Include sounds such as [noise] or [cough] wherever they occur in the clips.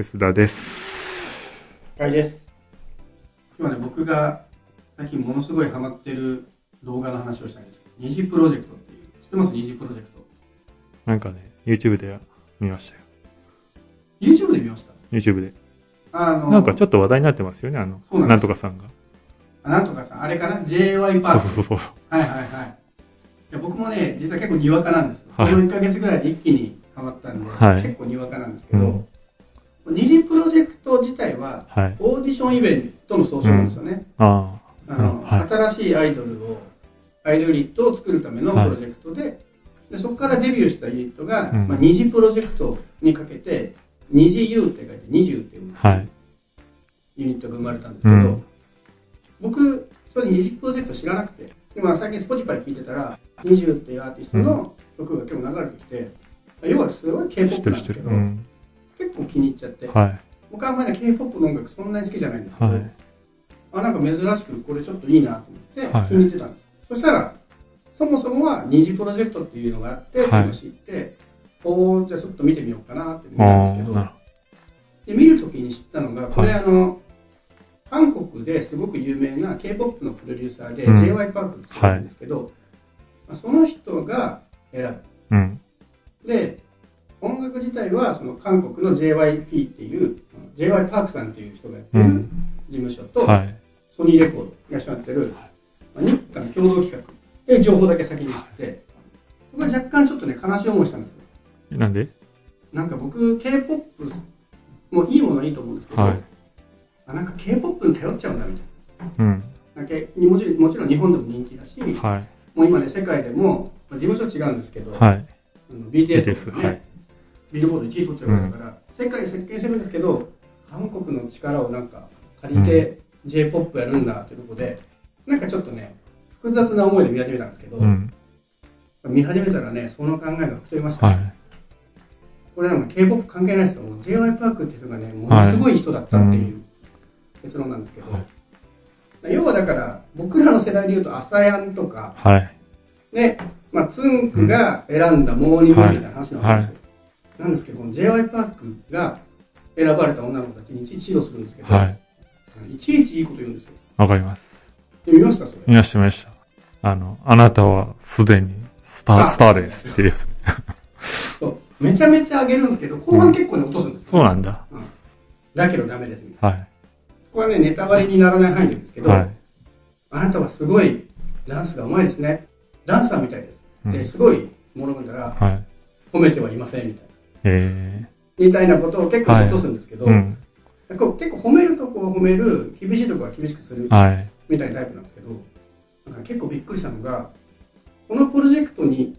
薄田です。はいです。今日はね、僕が最近ものすごいハマってる動画の話をしたいんですけど、二次プロジェクトっていう、知ってます？二次プロジェクト。なんかね、YouTube で見ましたよ。YouTube で見ました？YouTube で。あの、なんかちょっと話題になってますよね、あの、なんなんとかさんが。あなんとかさん、あれかな ?JY パーク。そうそうそう。はいはいはい。いや僕もね、実は結構にわかなんですよ。はいこの1ヶ月ぐらいで一気にハマったんで、はい結構にわかなんですけどうん、二次プロジェクト自体は、はい。オーディションイベントの総称なんですよね。新しいアイドルを、アイドルユニットを作るためのプロジェクトで、でそこからデビューしたユニットが、うんまあ、二次プロジェクトにかけて、二次 U って書いて二十っていう。ユニットが生まれたんですけど、うん僕、それ二次プロジェクト知らなくて、今最近 Spotify 聞いてたら、二十っていうアーティストの曲が結構流れてきて、要はすごい K-POP。なんですけど、うん。結構気に入っちゃって、はい。僕はあんまりね K-POP の音楽そんなに好きじゃないんですけど、はい。あなんか珍しくこれちょっといいなと思ってはい。気に入ってたんです、そしたらそもそもは二次プロジェクトっていうのがあってっていって、おおじゃあちょっと見てみようかなって見たんですけどで見るときに知ったのがこれ、はいあの韓国ですごく有名な K-POP のプロデューサーで、うん。J y パークって言うんですけど、まあその人が選うん。ぶで音楽自体はその韓国の JYP っていう j y パークさんっていう人がやってるうん。事務所と、はい。ソニーレコードが一緒にやってる、まあ日韓共同企画で情報だけ先に知って、僕は若干ちょっとね、悲しい思いしたんですよ。えなんで？なんか僕、K-POP もいいものはいいと思うんですけど、はい。あなんか K-POP に頼っちゃうんだみたいうん。な。なんかもちろんもちろん日本でも人気だし、はい。もう今ね、世界でも、まあ、事務所違うんですけど、はい。BTS とかね、はいビルボード1位取っちゃうわけだから、世界席巻してるんですけど、韓国の力をなんか借りて J-POP やるんだというところで、なんかちょっとね、複雑な思いで見始めたんですけど、うん。見始めたらね、その考えが吹き飛びました、はい。これはもう K-POP 関係ないですよ。もう J.Y. パークっていう人がね、ものすごい人だったっていう結論なんですけど、はい要はだから、僕らの世代で言うと、アサヤンとか、はい。ね、まあ、ツンクが選んだモーニング娘。みたいな話なわけですよ。なんですけど、この J.Y. パークが選ばれた女の子たちにいちいち指導するんですけど、はい。いちいちいいこと言うんですよ。わかります。で見ましたそれ？見ました見ました。あの、あなたはすでにスター、あスターですっていうやつ。[laughs] そう。めちゃめちゃ上げるんですけど、後半結構ね、落とすんですよ。そうなんだ。だけどダメですみたいな。はい。ここはね、ネタバレにならない範囲なんですけど、はい。あなたはすごいダンスが上手いですね。ダンサーみたいです。うんで、すごい物事らはい。褒めてはいませんみたいみたいなことを結構落とすんですけど、ー。うん。結構褒めるとこは褒める、厳しいとこは厳しくするはい。みたいなタイプなんですけど、なんか結構びっくりしたのが、このプロジェクトに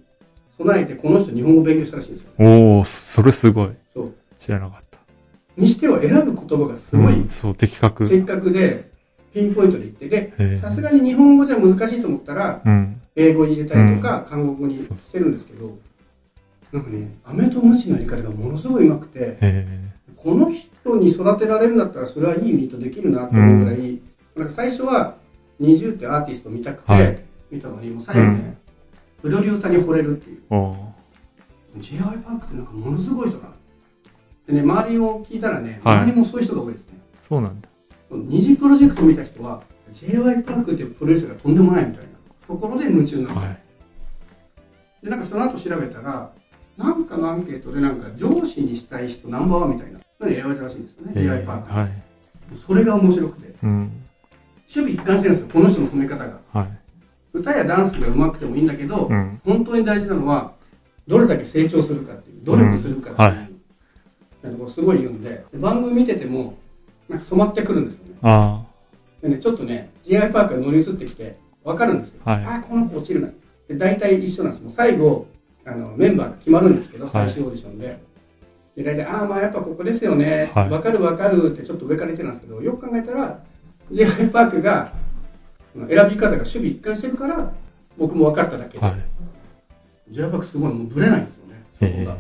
備えてこの人日本語勉強したらしいんですよ。おー、それすごい。そう。知らなかった。にしては選ぶ言葉がすごいうんそう、的確。正確で、ピンポイントで言って、で、さすがに日本語じゃ難しいと思ったら、うん。英語に入れたりとか、韓国語にしてるんですけど、なんかね、飴とムチのやり方がものすごい上手くて、へこの人に育てられるんだったら、それはいいユニットできるなって思うぐらい、なんか最初は、20ってアーティストを見たくて、はい見たのに、もう最後ね、プロデューサーに惚れるっていう。ー。おー。J.Y. パークってなんかものすごい人だな。でね、周りを聞いたらね、はい周りもそういう人が多いですね。そうなんだ。二次プロジェクト見た人は J.Y. パークっていうプロデューサーがとんでもないみたいなところで夢中になった、はい。でなんかその後調べたらなんかのアンケートでなんか上司にしたい人ナンバーワンみたいなのに選ばれたらしいんですよね、え J.Y. パーク、ー。はい。それが面白くてうん。守備一貫してるんですよこの人の褒め方がはい。歌やダンスが上手くてもいいんだけど、うん。本当に大事なのはどれだけ成長するかっていう努力するかっていう、うんはなんかこうすごい言うんでで番組見ててもなんか染まってくるんですよねあでね、ちょっとね、J.I. パークが乗り移ってきて、分かるんですよ。はいあ、この子落ちるな。で、大体一緒なんです。もう最後、あの、メンバーが決まるんですけど、最終オーディションで。で、大体、ああ、まあやっぱここですよね。はい分かる分かるってちょっと上から言ってたんですけど、よく考えたら、J.I. パークが、選び方が守備一貫してるから、僕も分かっただけあ。で、はい。J.I. パークすごいもうブレないんですよね。そこえが。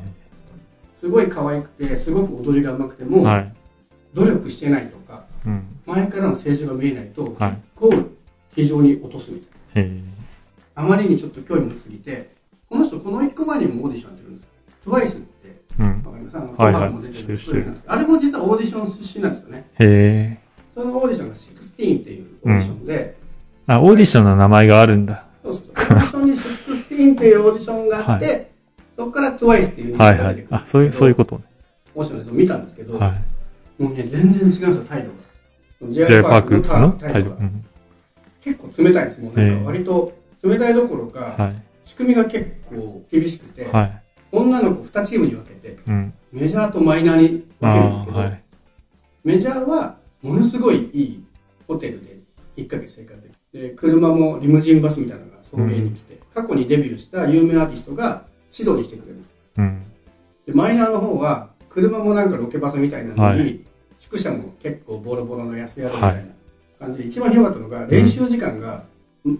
すごい可愛くて、すごく踊りが上手くてー。も、はい。努力してないとか、うん。前からの政治が見えないと、はい。こう非常に落とすみたいな。あまりにちょっと興味持ちすぎて、この人、この1個前にもオーディションやってるんですよ。TWICE って、うん。わかります？あの、はいはい紅白も出てるしてるしてる一人なんですけどあれも実はオーディション出身なんですよね。へえ。そのオーディションが16っていうオーディションで、あ、オーディションの名前があるんだ。そうそうそう。オーディションに16っていうオーディションがあって、はそこから TWICE っていうはいはいあ、そういう、そういうことね。オーディションのやつを見たんですけど、はい。もうね、全然違うんですよ、態度が。J パークの態度が。結構冷たいです。もうなんか割と冷たいどころか、はい。仕組みが結構厳しくて、はい。女の子2チームに分けて、うん。メジャーとマイナーに分けるんですけど、はい。メジャーはものすごいいいホテルで1ヶ月生活で車もリムジンバスみたいなのが送迎に来て、過去にデビューした有名アーティストが指導に来てくれる。うん。でマイナーの方は車もなんかロケバスみたいなのに、はい宿舎も結構ボロボロの安宿みたいな感じで、一番ひどかったのが練習時間が、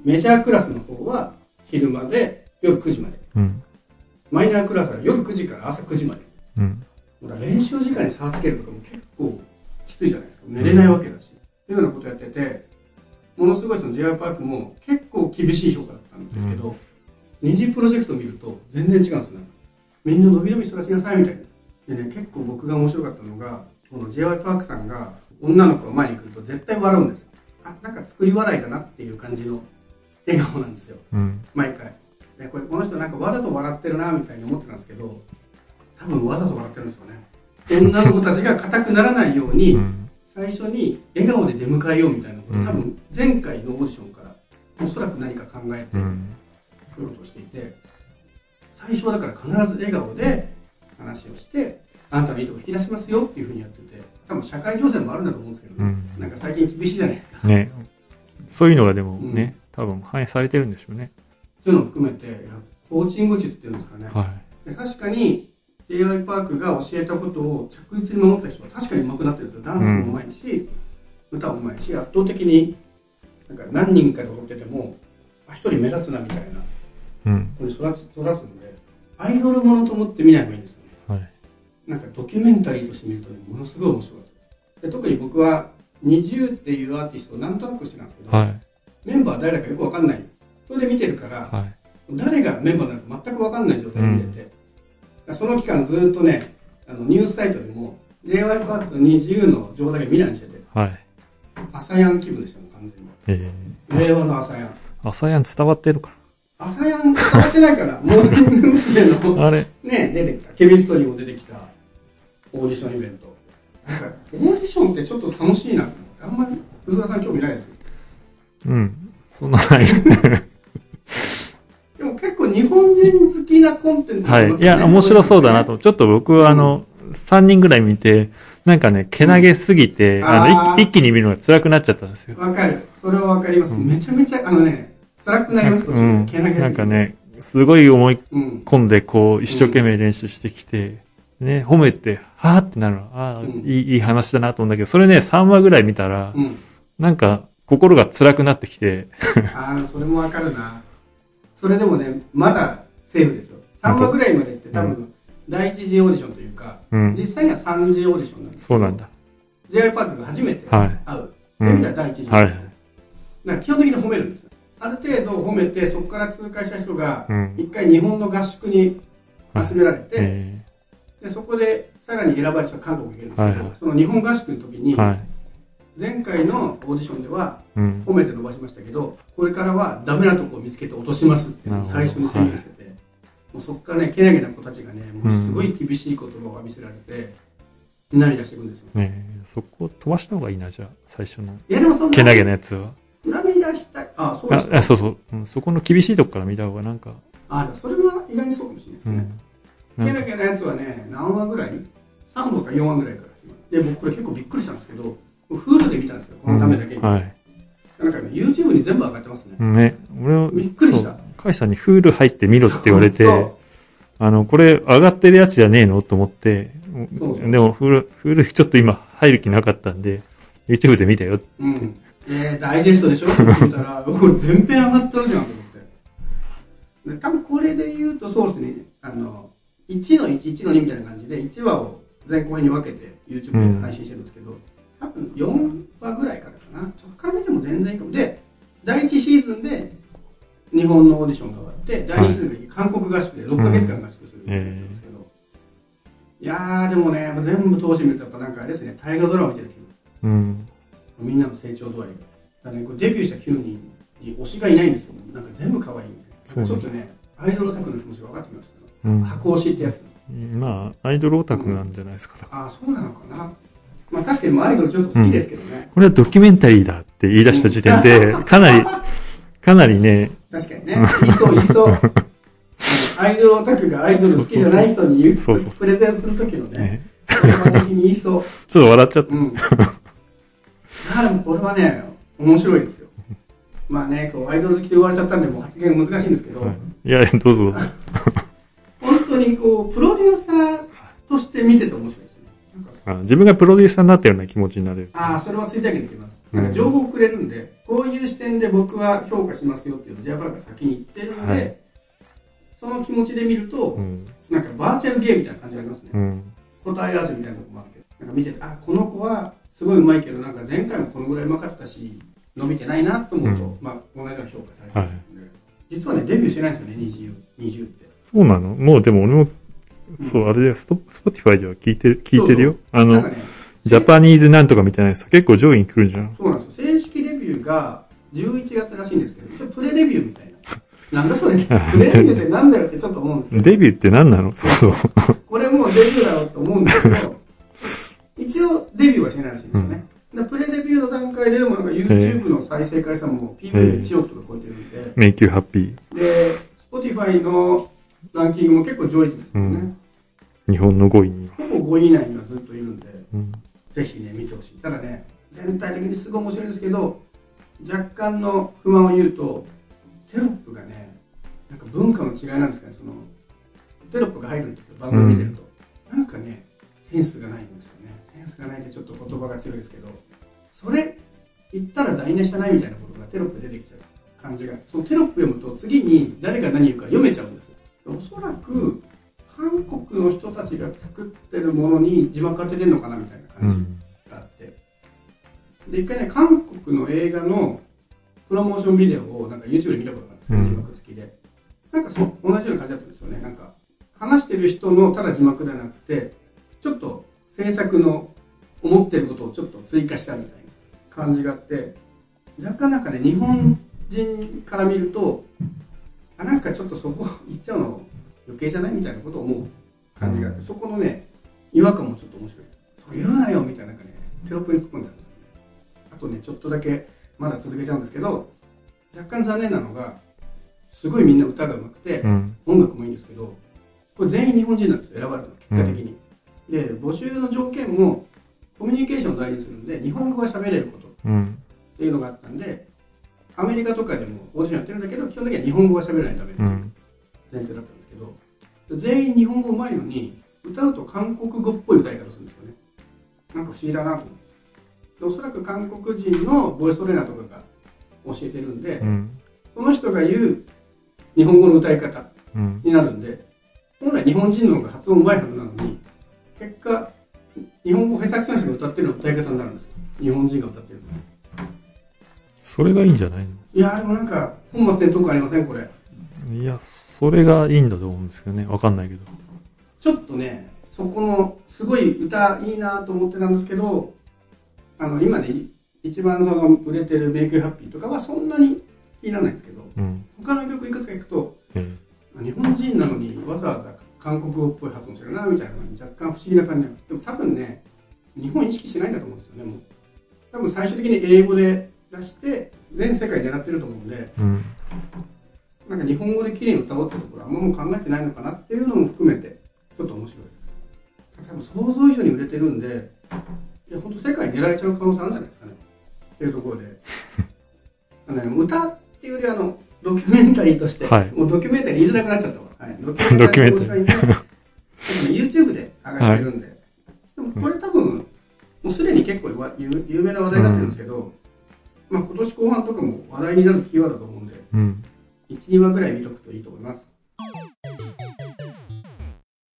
メジャークラスの方は昼間で夜9時まで。うん。マイナークラスは夜9時から朝9時まで。うん。練習時間に差をつけるとかも結構きついじゃないですか。寝れないわけだし、っていうようなことやっててものすごいその j r パークも結構厳しい評価だったんですけど、二次プロジェクトを見ると全然違うんですよ。ねみんな伸び伸び育ちなさいみたいな。でね結構僕が面白かったのがこの j r パークさんが女の子が前に来ると絶対笑うんですよ。あなんか作り笑いだなっていう感じの笑顔なんですよ。うん。毎回でこれこの人なんかわざと笑ってるなみたいに思ってたんですけど多分わざと笑ってるんですよね女の子たちが硬くならないように、うん。最初に笑顔で出迎えようみたいなこと、うん多分前回のオーディションからおそらく何か考えてこうん。ういうことをしていて最初はだから必ず笑顔で話をしてあなたのいいとこ引き出しますよっていうふうにやってて多分社会情勢もあるんだと思うんですけど、ねうん。なんか最近厳しいじゃないですかっね。そういうのがでもね、多分反映されてるんでしょうね。ていうのを含めてコーチング術っていうんですかね、はで確かに AI パークが教えたことを着実に守った人は確かに上手くなってるんですよダンスも上手いし、歌も上手いし圧倒的になんか何人かで踊っててもあ一人目立つなみたいない。うん。子に育つ育つのでアイドルものと思って見ない方がいいんですよねはい。なんかドキュメンタリーとして見るとねものすごい面白かったで特に僕は NiziU っていうアーティストをなんとなくしてたんですけど、はい。メンバー誰だかよくわかんないそれで見てるから、はい。誰がメンバーなのか全く分かんない状態で見てて、その期間ずっとねあのニュースサイトでも j y パークと NiziU の状態が見ないにしててはい。朝ヤン気分でしたもん完全にえ令和の朝ヤンー、朝やん伝わってるか朝ヤン伝わってないからモーニング娘。のら。あれ？ね出てきたケミストリーも出てきたオーディションイベントなんかオーディションってちょっと楽しいなあんまり藤沢さん興味ないですようん。そんなない。日本人好きなコンテンツになりはい。いや、面白そうだなと。ちょっと僕はあの、3人ぐらい見て、なんかね、けなげすぎて、うん。あの、一一気に見るのが辛くなっちゃったんですよ。わかる。それはわかります、うん。めちゃめちゃあのね辛くなりますうん。で。けなげすぎて。なんかね、すごい思いうん込んで、こう、一生懸命練習してきて、ね、褒めて、はーってなるの。ああ、うん。いい、いい話だなと思うんだけど、それね、3話ぐらい見たら、うん。なんか、心が辛くなってきて、[laughs] ああそれもわかるなそれでもねまだセーフですよ。3話ぐらいまでって多う分第一次オーディションというかうん。実際には3次オーディションなんです。そうなんだ。j y パークが初めて会う、はい。そう。いう意味では第一次はい。です、だから基本的に褒めるんです。ある程度褒めてそこから通過した人がうん。一回日本の合宿に集められて、えでそこでさらに選ばれた韓国に行けるんですけど、はいはい。その日本合宿の時に、ーはい。前回のオーディションではうん。褒めて伸ばしましたけどこれからはダメなとこを見つけて落としますって最初に宣言してて、もうそこからねけなげな子たちがねもうすごい厳しい言葉を浴びせられて、涙していくんですよねえそこ飛ばした方がいいな、じゃあ、最初の。いやでもそんなけなげなやつは。涙したあそうですあ、あそうそう、うん。そこの厳しいとこから見た方がなんか、あそれは意外にそうかもしれないですね、うん。けなげなやつはね何話ぐらい ?3 話か4話ぐらいからで僕これ結構びっくりしたんですけどフールで見たんですよこのためだけに、うんはい。なんかね YouTube に全部上がってますね、うんね、俺は、びっくりした。カイさんに Hulu 入ってみろって言われて、あの、これ上がってるやつじゃねえのと思って、でも Hulu、Hulu ちょっと今入る気なかったんで、YouTube で見たよ。うん。えー、ダイジェストでしょ？って見たら、こ [laughs] れ全編上がってるじゃんと思って。で多分これで言うと、そうですね、あの、1の1、1の2みたいな感じで、1話を前後編に分けて YouTube で配信してるんですけど、多分4話ぐらいからかな。そこから見ても全然いいかも。で、第1シーズンで日本のオーディションが終わって、第2シーズンで韓国合宿で6ヶ月間合宿するみたいなやつなんですけど、いやー、でもね、全部通してみると、やっぱなんかあれですね、大河ドラマ見てる気分。うん。みんなの成長度合いが。だね、こうデビューした9人に推しがいないんですよ。なんか全部可愛いみたいな。ちょっとね、アイドルオタクの気持ちが分かってきました、うん。箱推しってやつ。まあ、アイドルオタクなんじゃないですか。ああ、そうなのかな。まあ確かにアイドルちょっと好きですけどね。これはドキュメンタリーだって言い出した時点で、かなり、かなりね、確かにね。言いそう、言いそう。アイドルオタクがアイドル好きじゃない人に言うそプレゼンするときのね、ね言葉的に言いそう。ちょっと笑っちゃった。うん。あでもこれはね、面白いですよ。まあね、こうアイドル好きと言われちゃったんで、もう発言難しいんですけど、はいいや、どうぞ。本当にこう、プロデューサーとして見てて面白いですあ自分がプロデューサーになったような気持ちになれる。ああ、それは追体験できます。なんか情報をくれるんで、こういう視点で僕は評価しますよっていうのを j パーが先に言ってるんで、はいその気持ちで見るとう、ん。なんかバーチャルゲームみたいな感じがありますね。うん。答え合わせみたいなとこもあって、なんか見てて、あ、この子はすごいうまいけど、なんか前回もこのぐらいうまかったし、伸びてないなと思うと、うんまあ同じような評価されてますので、実はね、デビューしてないんですよね、20、20って。そうなの？もうでも俺も、そう、あれで、 Spotify では聞いてる、聞いてるよ。あのね、ジャパニーズなんとかみたいなやつ結構上位に来るじゃん。そうなんですよ。正式デビューが11月らしいんですけど、一応プレデビューみたいな。[laughs] なんだそれ、プレデビューってなんだよってちょっと思うんですけど、デビューって何なの？そうそう。これもうデビューだろうと思うんですけど、[laughs] 一応デビューはしてないらしいんですよね。でプレデビューの段階ででもなんか YouTube の再生回数も PV で1億とか超えてるんで、迷宮ハッピで、Spotify のランキングも結構上位ですよね。うんー。日本の5位にいます。ほぼ5位以内にはずっといるんで、うん。ぜひね、見てほしい。ただね、全体的にすごい面白いんですけど、若干の不満を言うと、テロップがね、なんか文化の違いなんですかね、その、テロップが入るんですよ、番組見てると。なんかね、センスがないんですよね。センスがないってちょっと言葉が強いですけど、それ言ったら台無しじゃないみたいなことがテロップで出てきちゃう感じが、そのテロップ読むと次に誰が何言うか読めちゃうんですよ。おそらく、韓国の人たちが作ってるものに字幕当ててるのかなみたいなう感じ。ん。があってで一回ね韓国の映画のプロモーションビデオをなんか YouTube で見たことがあるんです字幕付きでなんかそう同じような感じだったんですよねなんか話してる人のただ字幕ではなくてちょっと制作の思ってることをちょっと追加したみたいな感じがあって若干なんかね日本人から見るとあなんかちょっとそこ行っちゃうの余計じゃないみたいなことを思う感じがあって、そこのね違和感もちょっと面白いそう言うなよみたいななんかねテロップに突っ込んであるんですよねあとねちょっとだけまだ続けちゃうんですけど若干残念なのがすごいみんな歌が上手くて、うん。音楽もいいんですけどこれ全員日本人なんですよ選ばれたの結果的に、で募集の条件もコミュニケーションを大事にするんで日本語が喋れることっうん。ていうのがあったんでアメリカとかでもオーディションやってるんだけど基本的には日本語が喋れないとダメってう。いうん前提だったんですけど全員日本語うまいのに歌うと韓国語っぽい歌い方するんですよね。なんか不思議だなと思ってでおそらく韓国人のボイストレーナーとかが教えてるんで、うん。その人が言う日本語の歌い方うん。になるんで本来日本人の方が発音うまいはずなのに結果日本語下手くそな人が歌ってるの歌い方になるんですよ。日本人が歌ってるの。それがいいんじゃないいやーでもなんか本末転倒感ありません？これ。のいや、それがいいんだと思うんですけどね。わかんないけど。ちょっとねそこのすごい歌いいなと思ってたんですけどあの今ねい一番その売れてる「メイクハッピーとかはそんなに気にならないんですけどうん。他の曲いくつか聞くとえ日本人なのにわざわざ韓国語っぽい発音してるなみたいなのに若干不思議な感じなんですでも多分ね日本意識してないんだと思うんですよねもう多分最終的に英語で出して全世界狙ってると思うんでえうん。なんか日本語で綺麗に歌おうってところはあんまもう考えてないのかなっていうのも含めてちょっと面白いです。多分想像以上に売れてるんでいや本当世界狙えちゃう可能性あるんじゃないですかね。っていうところで。[laughs] あのね歌っていうよりあのドキュメンタリーとして、はい。もうドキュメンタリー言いづらくなっちゃったわ、はい、ドキュメンタリー面白いんでなんかね YouTube で上がってるんで、でもこれ多分もうすでに結構わ有有名な話題になってるんですけど、まあ今年後半とかも話題になるキーワードだと思うんでうん。1、2話ぐらい見とくといいと思います。